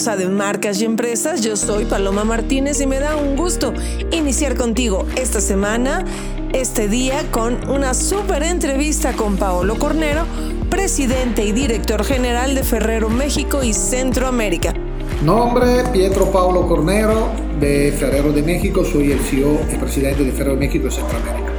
De Marcas y Empresas. Yo soy Paloma Martínez y me da un gusto iniciar contigo esta semana, este día, con una súper entrevista con Paolo Cornero, presidente y director general de Ferrero México y Centroamérica. Nombre, Pietro Paolo Cornero, de Ferrero de México. Soy el CEO y presidente de Ferrero de México y Centroamérica.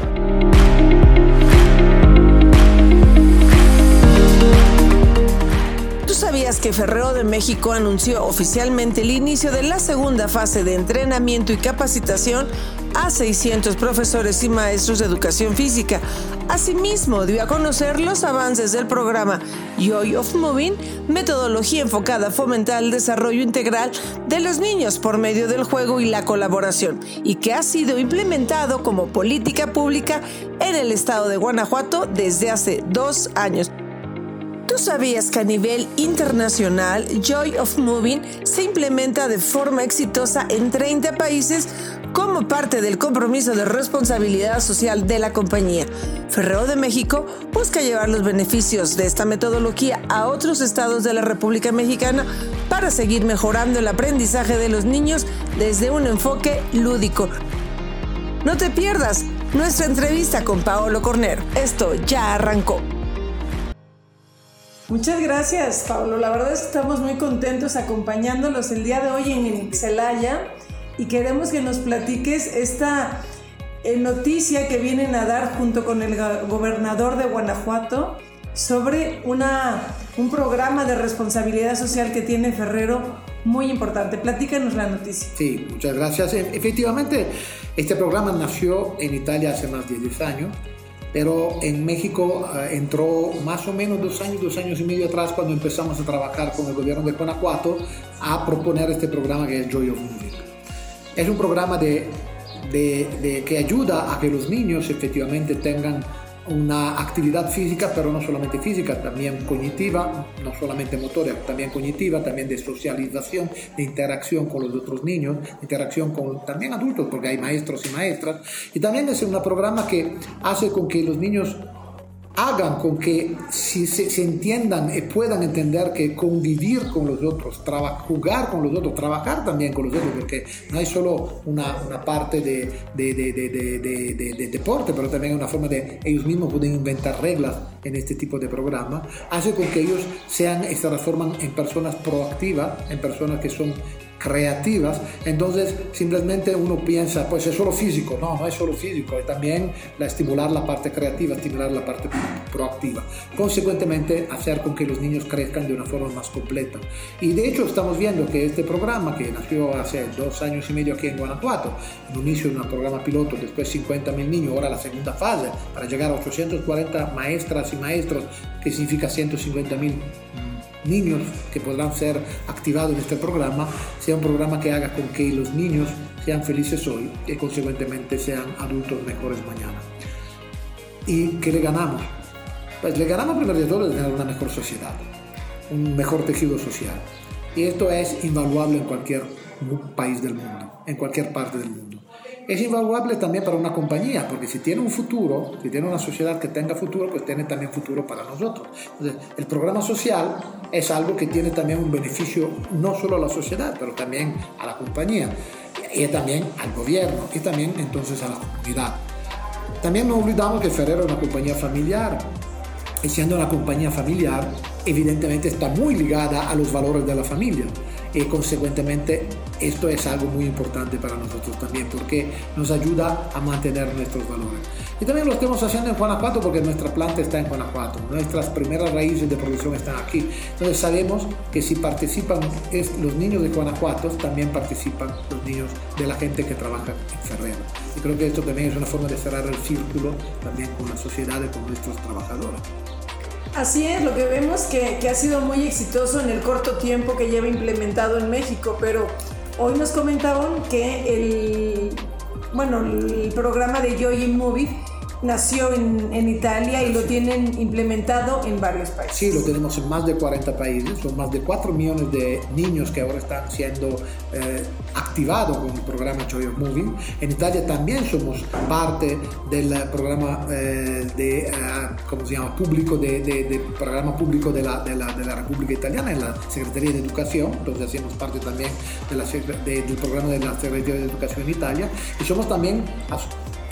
¿Tú sabías que Ferrero de México anunció oficialmente el inicio de la segunda fase de entrenamiento y capacitación a 600 profesores y maestros de educación física? Asimismo, dio a conocer los avances del programa Joy of Moving, metodología enfocada a fomentar el desarrollo integral de los niños por medio del juego y la colaboración, y que ha sido implementado como política pública en el estado de Guanajuato desde hace dos años. ¿Tú sabías que a nivel internacional Joy of Moving se implementa de forma exitosa en 30 países como parte del compromiso de responsabilidad social de la compañía? Ferrero de México busca llevar los beneficios de esta metodología a otros estados de la República Mexicana para seguir mejorando el aprendizaje de los niños desde un enfoque lúdico. No te pierdas nuestra entrevista con Paolo Cornero. Esto ya arrancó. Muchas gracias, Pablo. La verdad es que estamos muy contentos acompañándolos el día de hoy en Celaya y queremos que nos platiques esta eh, noticia que vienen a dar junto con el gobernador de Guanajuato sobre una, un programa de responsabilidad social que tiene Ferrero muy importante. Platícanos la noticia. Sí, muchas gracias. E, Efectivamente, este programa nació en Italia hace más de 10 años pero en México uh, entró más o menos dos años, dos años y medio atrás cuando empezamos a trabajar con el gobierno de Guanajuato a proponer este programa que es Joy of Moving. Es un programa de, de, de, que ayuda a que los niños efectivamente tengan una actividad física, pero no solamente física, también cognitiva, no solamente motora, también cognitiva, también de socialización, de interacción con los otros niños, interacción con también adultos, porque hay maestros y maestras. Y también es un programa que hace con que los niños hagan con que si se, se, entiendan y puedan entender que convivir con los otros, jugar con los otros, trabajar también con los otros, porque no hay solo una, una parte de, de, de, de, deporte, pero también una forma de ellos mismos pueden inventar reglas en este tipo de programa, hace con que ellos sean y se transforman en personas proactivas, en personas que son creativas, entonces simplemente uno piensa, pues es solo físico, no, no es solo físico, es también la estimular la parte creativa, estimular la parte proactiva. Consecuentemente, hacer con que los niños crezcan de una forma más completa. Y de hecho estamos viendo que este programa, que nació hace dos años y medio aquí en Guanajuato, en un inicio de un programa piloto, después 50 mil niños, ahora la segunda fase, para llegar a 840 maestras y maestros, que significa 150 mil niños que podrán ser activados en este programa sea un programa que haga con que los niños sean felices hoy y consecuentemente sean adultos mejores mañana. ¿Y qué le ganamos? Pues le ganamos primero de todo tener una mejor sociedad, un mejor tejido social. Y esto es invaluable en cualquier país del mundo, en cualquier parte del mundo es invaluable también para una compañía, porque si tiene un futuro, si tiene una sociedad que tenga futuro, pues tiene también futuro para nosotros. Entonces, el programa social es algo que tiene también un beneficio no solo a la sociedad, pero también a la compañía, y también al gobierno, y también entonces a la comunidad. También no olvidamos que Ferrero es una compañía familiar, y siendo una compañía familiar, evidentemente está muy ligada a los valores de la familia y consecuentemente esto es algo muy importante para nosotros también porque nos ayuda a mantener nuestros valores. Y también lo estamos haciendo en Guanajuato porque nuestra planta está en Guanajuato, nuestras primeras raíces de producción están aquí. Entonces sabemos que si participan los niños de Guanajuato, también participan los niños de la gente que trabaja en Ferrero. Y creo que esto también es una forma de cerrar el círculo también con la sociedad y con nuestros trabajadores. Así es, lo que vemos que, ha sido muy exitoso en el corto tiempo que lleva implementado en México, pero hoy nos comentaban que el, bueno, el programa de Joy Movie nació en, en, Italia y lo tienen implementado en varios países. Sí, lo tenemos en más de 40 países, son más de 4 millones de niños que ahora están siendo eh, activados con el programa Joy of Moving. En Italia también somos parte del programa eh, de, uh, ¿cómo se llama? Público de, de, de programa público de la, de la, de la República Italiana en la Secretaría de Educación, entonces hacemos parte también de la, del programa de la Secretaría de Educación en Italia y somos también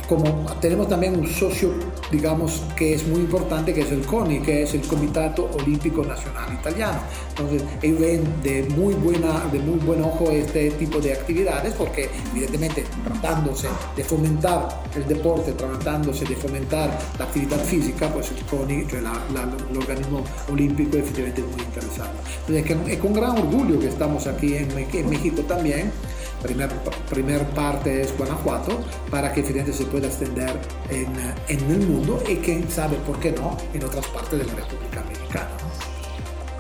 como tenemos también un socio, digamos, que es muy importante, que es el CONI, que es el Comitato Olímpico Nacional Italiano. Entonces, ellos ven de muy, buena, de muy buen ojo este tipo de actividades porque, evidentemente, tratándose de fomentar el deporte, tratándose de fomentar la actividad física, pues el CONI, el organismo olímpico, efectivamente es muy interesado. Entonces, es con gran orgullo que estamos aquí en, en México también primer, primer parte es Guanajuato, para que evidentemente se pueda extender en, en, el mundo y quién sabe por qué no en otras partes de la República Mexicana.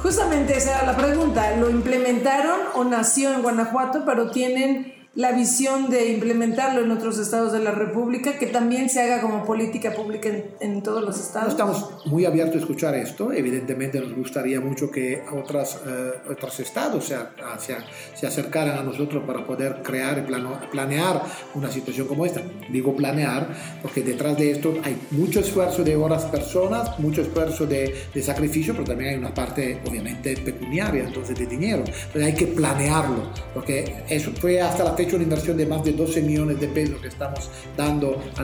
Justamente esa era la pregunta, ¿lo implementaron o nació en Guanajuato, pero tienen la visión de implementarlo en otros estados de la República, que también se haga como política pública en, en todos los estados? Estamos muy abiertos a escuchar esto. Evidentemente nos gustaría mucho que otras, eh, otros estados se, se, se, acercaran a nosotros para poder crear y plano, planear una situación como esta. Digo planear porque detrás de esto hay mucho esfuerzo de horas personas, mucho esfuerzo de, de sacrificio, pero también hay una parte obviamente pecuniaria, entonces de dinero. Entonces hay que planearlo, porque eso fue hasta la hecho una inversión de más de 12 millones de pesos que estamos dando a,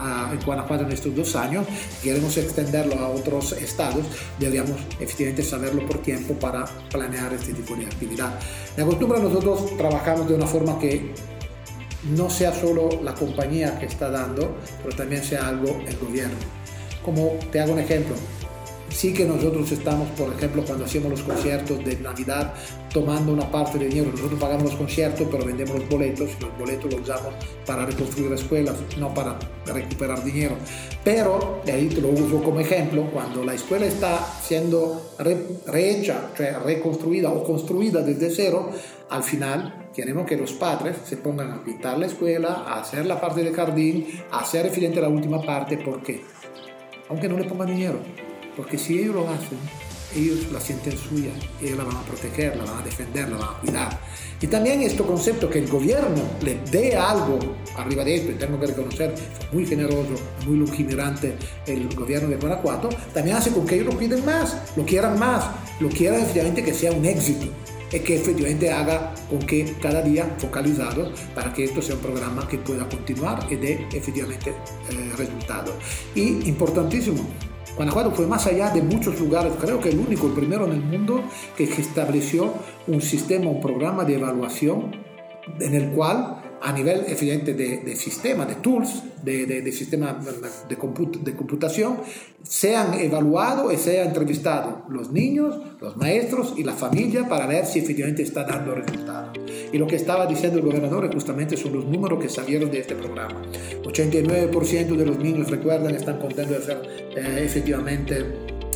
a, a Guanajuato en estos dos años, queremos extenderlo a otros estados, deberíamos efectivamente saberlo por tiempo para planear este tipo de actividad. De costumbre nosotros trabajamos de una forma que no sea solo la compañía que está dando, pero también sea algo el gobierno. Como te hago un ejemplo, sí que nosotros estamos, por ejemplo, cuando hacemos los conciertos de Navidad, tomando una parte del dinero. Nosotros pagamos los conciertos, pero vendemos los boletos y los boletos los usamos para reconstruir escuelas, no para recuperar dinero. Pero, de ahí te lo uso como ejemplo, cuando la escuela está siendo re, rehecha, cioè reconstruida o construida desde cero, al final queremos que los padres se pongan a pintar la escuela, a hacer la parte del jardín, a hacer evidente la última parte, ¿por qué? Aunque no le pongan dinero porque si ellos lo hacen, ellos la sienten suya, ellos la van a proteger, la van a defender, la van a cuidar. Y también este concepto que el gobierno le dé algo arriba de esto, y tengo que reconocer, muy generoso, muy lujimirante el gobierno de Guanajuato, también hace con que ellos lo piden más, lo quieran más, lo quieran efectivamente que sea un éxito y que efectivamente haga con que cada día focalizado para que esto sea un programa que pueda continuar y dé efectivamente eh, resultados. Y importantísimo, Guanajuato fue más allá de muchos lugares, creo que el único, el primero en el mundo que estableció un sistema, un programa de evaluación en el cual a nivel evidente de, de sistema, de tools, de, de, de sistema de, comput de, computación, sean evaluados y sean entrevistados los niños, los maestros y la familia para ver si efectivamente está dando resultados. Y lo que estaba diciendo el gobernador justamente son los números que salieron de este programa. 89% de los niños recuerdan, están contentos de ser eh, efectivamente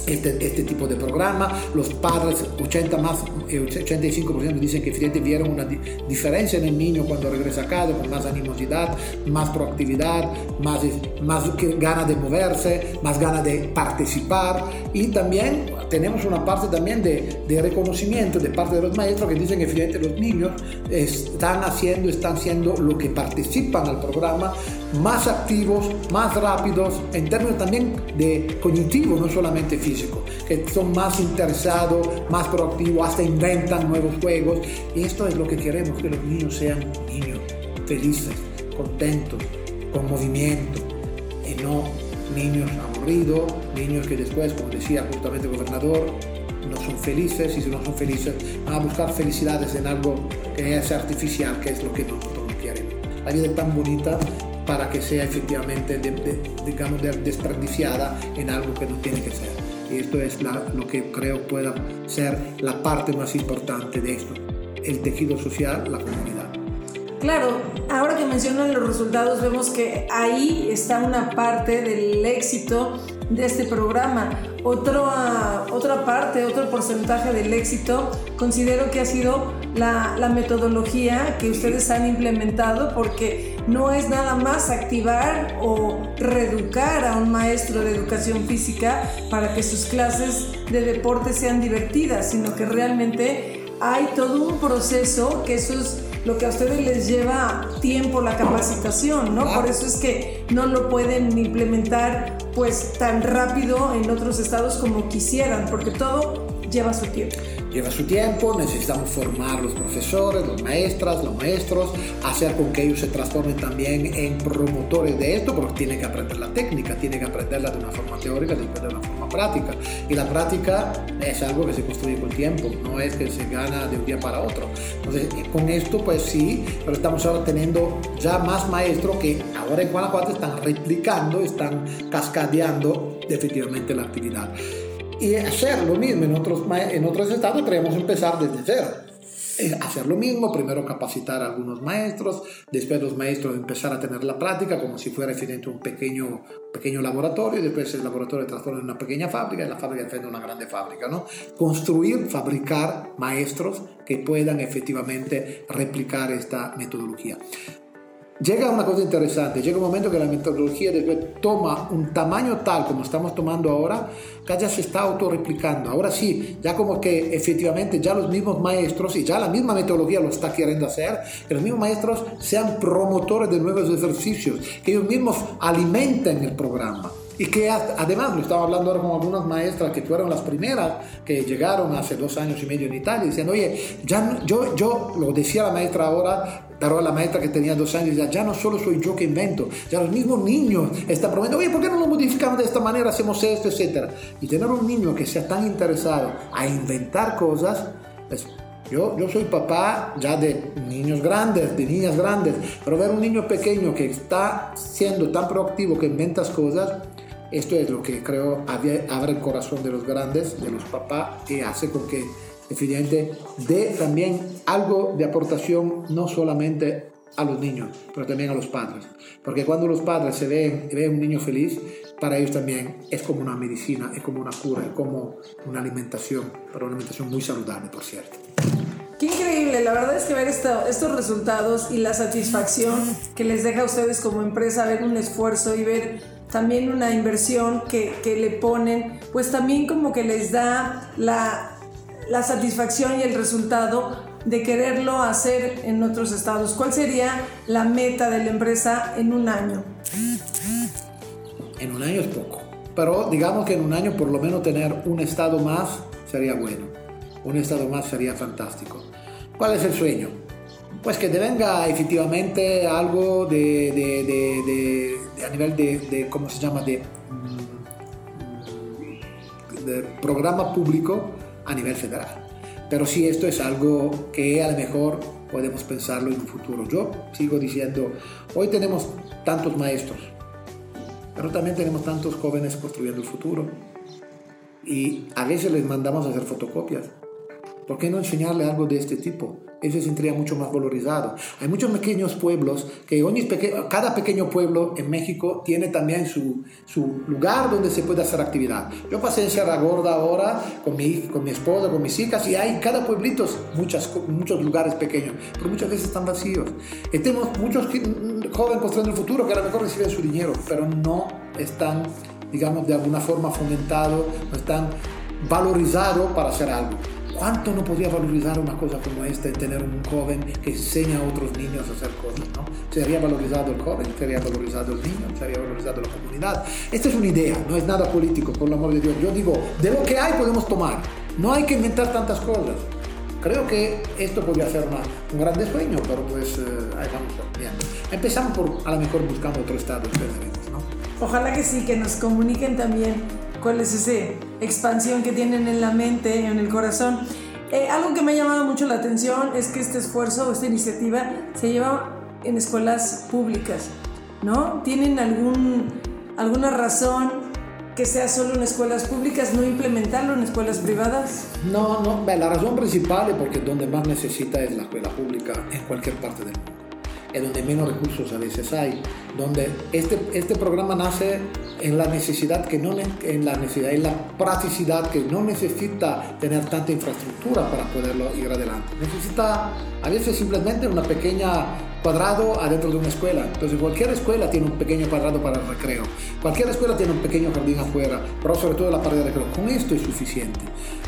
este, este, tipo de programa. Los padres, 80 más, 85% eh, dicen que efectivamente vieron una di diferencia en el niño cuando regresa a casa, con más animosidad, más proactividad, más, más ganas de moverse, más ganas de participar. Y también tenemos una parte también de, de reconocimiento de parte de los maestros que dicen que efectivamente los niños están haciendo, están haciendo lo que participan al programa, más activos, más rápidos, en términos también de cognitivo, no solamente físico, que son más interesados, más proactivos, hasta inventan nuevos juegos. Y esto es lo que queremos, que los niños sean niños felices, contentos, con movimiento, y no niños aburridos, niños que después, como decía justamente el gobernador, no son felices y si no son felices van a buscar felicidades en algo que es artificial, que es lo que nosotros no queremos. La vida es tan bonita para que sea efectivamente, de, digamos, de desperdiciada en algo que no tiene que ser. Y esto es lo que creo pueda ser la parte más importante de esto, el tejido social, la comunidad. Claro, ahora que mencionan los resultados, vemos que ahí está una parte del éxito de este programa. Otra, otra parte, otro porcentaje del éxito, considero que ha sido la metodología que ustedes han implementado, porque no es nada más activar o reeducar a un maestro de educación física para que sus clases de deporte sean divertidas, sino que realmente hay todo un proceso que eso es lo que a ustedes les lleva tiempo la capacitación, ¿no? Por eso es que no lo pueden implementar pues tan rápido en otros estados como quisieran, porque todo lleva su tiempo lleva su tiempo, necesitamos formar los profesores, los maestras, los maestros, hacer con que ellos se transformen también en promotores de esto, porque tienen que aprender la técnica, tienen que aprenderla de una forma teórica, después de una forma práctica. Y la práctica es algo que se construye con tiempo, no es que se gana de un día para otro. Entonces, con esto, pues sí, pero estamos ahora teniendo ya más maestros que ahora en Guanajuato están replicando, están cascadeando definitivamente la actividad y hacer lo mismo en otros, en otros estados, queremos empezar desde cero. Hacer lo mismo, primero capacitar a algunos maestros, después los maestros empezar a tener la práctica como si fuera evidente un pequeño, pequeño laboratorio, después el laboratorio transforma en una pequeña fábrica y la fábrica en una grande fábrica. ¿no? Construir, fabricar maestros que puedan efectivamente replicar esta metodología. Llega una cosa interesante, llega un momento que la metodología toma un tamaño tal como estamos tomando ahora, que ya se está autorreplicando. Ahora sí, ya como que efectivamente ya los mismos maestros y ya la misma metodología lo está queriendo hacer, que los mismos maestros sean promotores de nuevos ejercicios, que ellos mismos alimenten el programa. Y que además, lo estaba hablando ahora con algunas maestras que fueron las primeras que llegaron hace dos años y medio en Italia, diciendo, oye, ya, yo, yo, lo decía la maestra ahora, pero la maestra que tenía dos años, ya, ya no solo soy yo que invento, ya los mismos niños están prometiendo, oye, ¿por qué no lo modificamos de esta manera, hacemos esto, etcétera? Y tener un niño que sea tan interesado a inventar cosas, pues yo, yo soy papá ya de niños grandes, de niñas grandes, pero ver un niño pequeño que está siendo tan proactivo, que inventas cosas, esto es lo que creo abre el corazón de los grandes, de los papás, y hace con que definitivamente dé también algo de aportación no solamente a los niños, pero también a los padres. Porque cuando los padres se ven, ven un niño feliz, para ellos también es como una medicina, es como una cura, es como una alimentación, pero una alimentación muy saludable, por cierto. Qué increíble, la verdad es que ver estos resultados y la satisfacción que les deja a ustedes como empresa ver un esfuerzo y ver también una inversión que, que le ponen, pues también como que les da la, la satisfacción y el resultado de quererlo hacer en otros estados. ¿Cuál sería la meta de la empresa en un año? En un año es poco, pero digamos que en un año por lo menos tener un estado más sería bueno. Un estado más sería fantástico. ¿Cuál es el sueño? Pues que venga efectivamente algo de, de a nivel de, ¿cómo se llama?, de, mm, de programa público a nivel federal. Pero sí, esto es algo que a lo mejor podemos pensarlo en un futuro. Yo sigo diciendo, hoy tenemos tantos maestros, pero también tenemos tantos jóvenes construyendo el futuro. Y a veces les mandamos a hacer fotocopias. ¿Por qué no enseñarle algo de este tipo? Eso sentiría mucho más valorizado. Hay muchos pequeños pueblos, que cada pequeño pueblo en México tiene también su, su, lugar donde se puede hacer actividad. Yo pasé en Sierra Gorda ahora con mi, con mi esposa, con mis hijas, y hay cada pueblito muchas, muchos lugares pequeños, pero muchas veces están vacíos. Y tenemos muchos jóvenes construyendo el futuro que a lo mejor reciben su dinero, pero no están, digamos, de alguna forma fomentados, no están valorizados para hacer algo. ¿Cuánto no podría valorizar una cosa como esta, tener un joven que enseña a otros niños a hacer cosas? ¿no? ¿Sería valorizado el joven? ¿Sería valorizado el niño? ¿Sería valorizado la comunidad? Esta es una idea, no es nada político, por el amor de Dios. Yo digo, de lo que hay podemos tomar. No hay que inventar tantas cosas. Creo que esto podría ser un gran sueño, pero pues eh, ahí vamos viendo. Empezamos por, a lo mejor, buscando otro estado, ¿no? Ojalá que sí, que nos comuniquen también cuál es esa expansión que tienen en la mente, en el corazón. Eh, algo que me ha llamado mucho la atención es que este esfuerzo, esta iniciativa, se lleva en escuelas públicas, ¿no? ¿Tienen algún, alguna razón que sea solo en escuelas públicas, no implementarlo en escuelas privadas? No, no, la razón principal es porque donde más necesita es la escuela pública en cualquier parte del mundo, es donde menos recursos a veces hay, donde este, este programa nace en la necesidad que no en la necesidad en la practicidad que no necesita tener tanta infraestructura para poderlo ir adelante necesita a veces simplemente una pequeña cuadrado adentro de una escuela. Entonces cualquier escuela tiene un pequeño cuadrado para el recreo. Cualquier escuela tiene un pequeño jardín afuera, pero sobre todo la pared de recreo. Con esto es suficiente.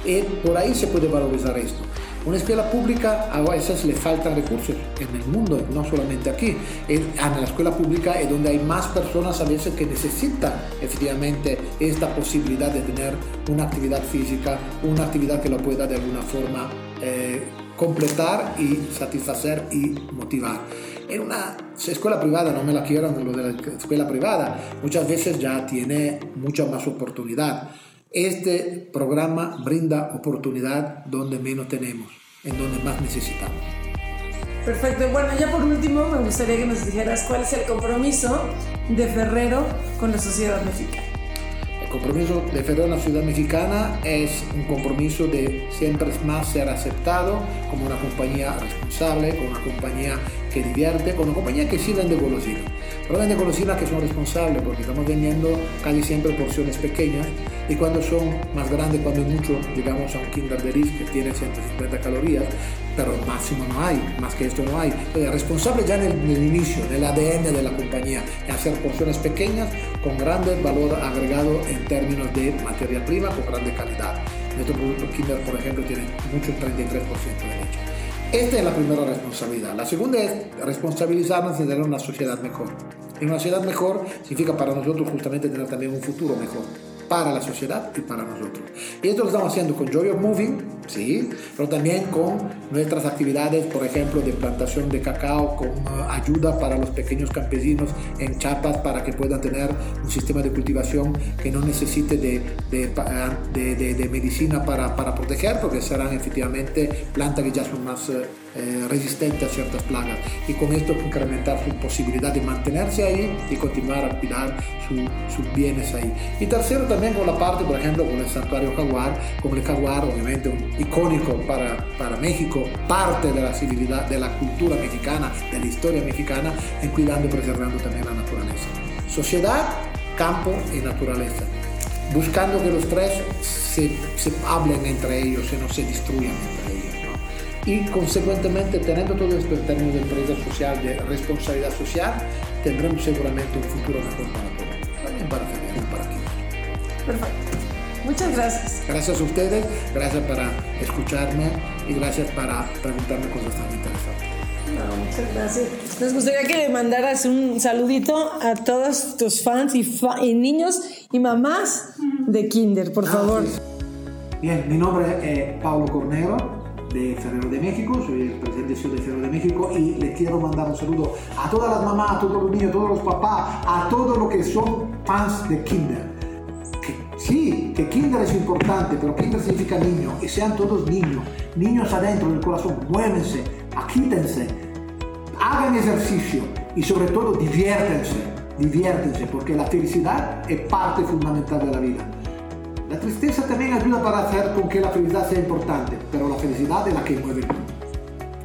Y por ahí se puede valorizar esto. Una escuela pública a veces le faltan recursos en el mundo, no solamente aquí. En, la escuela pública es donde hay más personas a veces que necesitan efectivamente esta posibilidad de tener una actividad física, una actividad que lo pueda de alguna forma eh, completar y satisfacer y motivar. En una escuela privada, no me la quieran lo de la escuela privada, muchas veces ya tiene mucha más oportunidad. Este programa brinda oportunidad donde menos tenemos, en donde más necesitamos. Perfecto. Bueno, ya por último me gustaría que nos dijeras cuál es el compromiso de Ferrero con la sociedad mexicana compromiso de Ferrero en la ciudad mexicana es un compromiso de siempre más ser aceptado como una compañía responsable, como una compañía que divierte, como una compañía que sí vende golosinas. Pero vende golosinas que son responsables porque estamos vendiendo casi siempre porciones pequeñas y cuando son más grandes, cuando mucho, llegamos a un Kinder de que tiene 150 calorías, pero máximo no hay, más que esto no hay. Entonces, responsable ya en el, inicio, en el ADN de la compañía, hacer porciones pequeñas con grande valor agregado en términos de materia prima, con grande calidad. Nuestro producto Kinder, por ejemplo, tiene mucho 33% de leche. Esta es la primera responsabilidad. La segunda es responsabilizarnos de tener una sociedad mejor. Y una sociedad mejor significa para nosotros justamente tener también un futuro mejor para la sociedad y para nosotros. Y esto lo estamos haciendo con Joy of Moving, sí, pero también con nuestras actividades, por ejemplo, de plantación de cacao, con uh, ayuda para los pequeños campesinos en Chiapas para que puedan tener un sistema de cultivación que no necesite de, de, de, de medicina para, para, proteger, porque serán efectivamente plantas que ya son más... Uh, eh, resistente a ciertas plagas y con esto incrementar su posibilidad de mantenerse ahí y continuar a cuidar sus bienes ahí. Y tercero también con la parte, por ejemplo, con el santuario jaguar, con el jaguar obviamente un icónico para, para México, parte de la civilidad, de la cultura mexicana, de la historia mexicana, en cuidando y preservando también la naturaleza. Sociedad, campo y naturaleza. Buscando que los tres se, se hablen entre ellos y no se destruyan entre ellos y consecuentemente teniendo todo esto en términos de empresa social, de responsabilidad social, tendremos seguramente un futuro mejor para todos, Perfecto. Muchas gracias. Gracias a ustedes, gracias para escucharme y gracias para preguntarme cosas tan interesantes. No, muchas gracias. Nos gustaría que le mandaras un saludito a todos tus fans y, y niños y mamás de Kinder, por ah, favor. Bien, mi nombre es Paulo Cornero, de Ferrero de México, soy el presidente de Ferrero de México y le quiero mandar un saludo a todas las mamás, a todos los niños, a todos los papás, a todos los que son fans de Kinder. Sí, que Kinder es importante, pero Kinder significa niño y sean todos niños, niños adentro del corazón, muévense, aquítense, hagan ejercicio y sobre todo diviértense, diviértense, porque la felicidad es parte fundamental de la vida. La tristeza también ayuda para hacer con que la felicidad sea importante, pero la felicidad es la que mueve el mundo.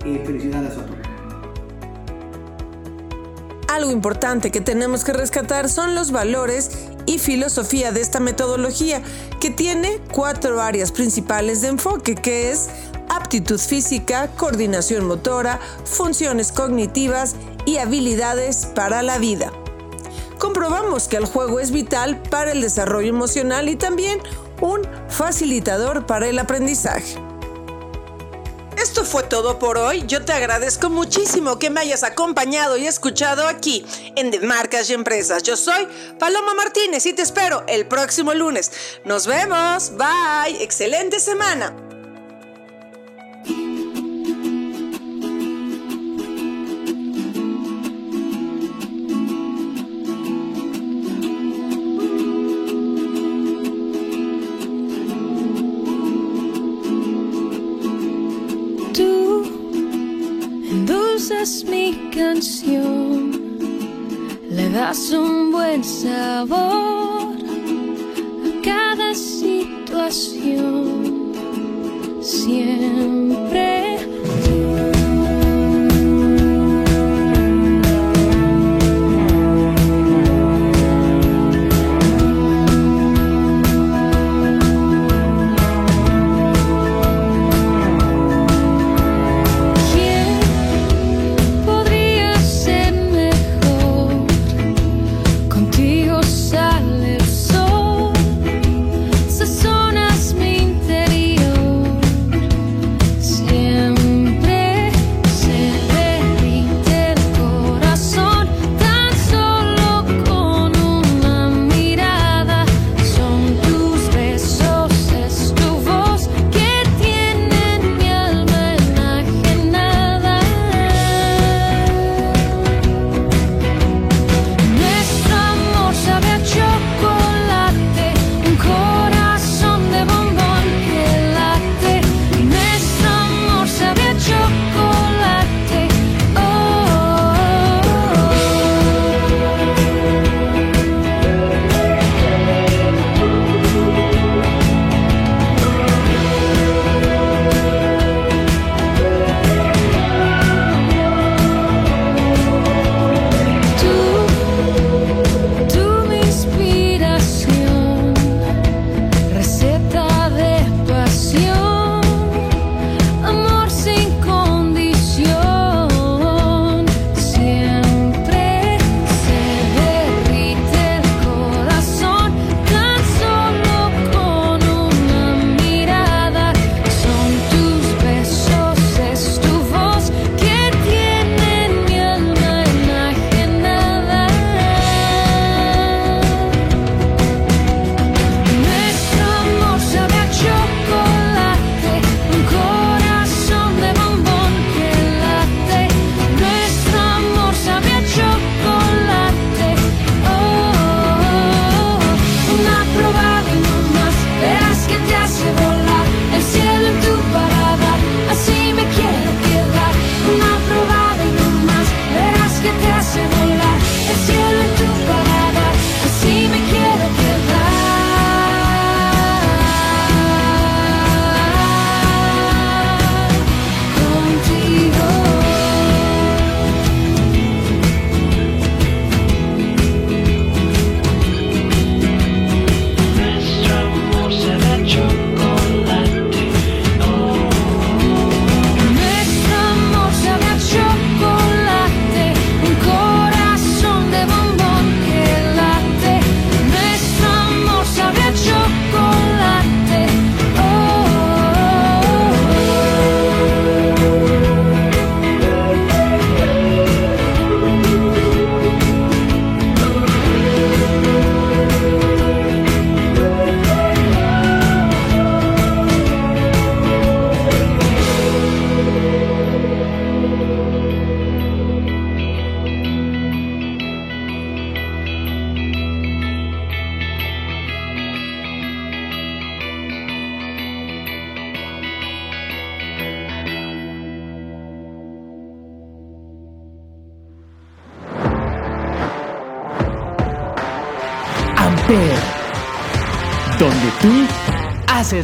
Y felicidades a todos. Algo importante que tenemos que rescatar son los valores y filosofía de esta metodología, que tiene cuatro áreas principales de enfoque, que es aptitud física, coordinación motora, funciones cognitivas y habilidades para la vida comprobamos que el juego es vital para el desarrollo emocional y también un facilitador para el aprendizaje. Fue todo por hoy. Yo te agradezco muchísimo que me hayas acompañado y escuchado aquí en De Marcas y Empresas. Yo soy Paloma Martínez y te espero el próximo lunes. Nos vemos. Bye. Excelente semana. Un buen sabor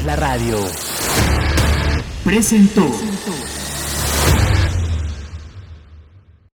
la radio. Presentó.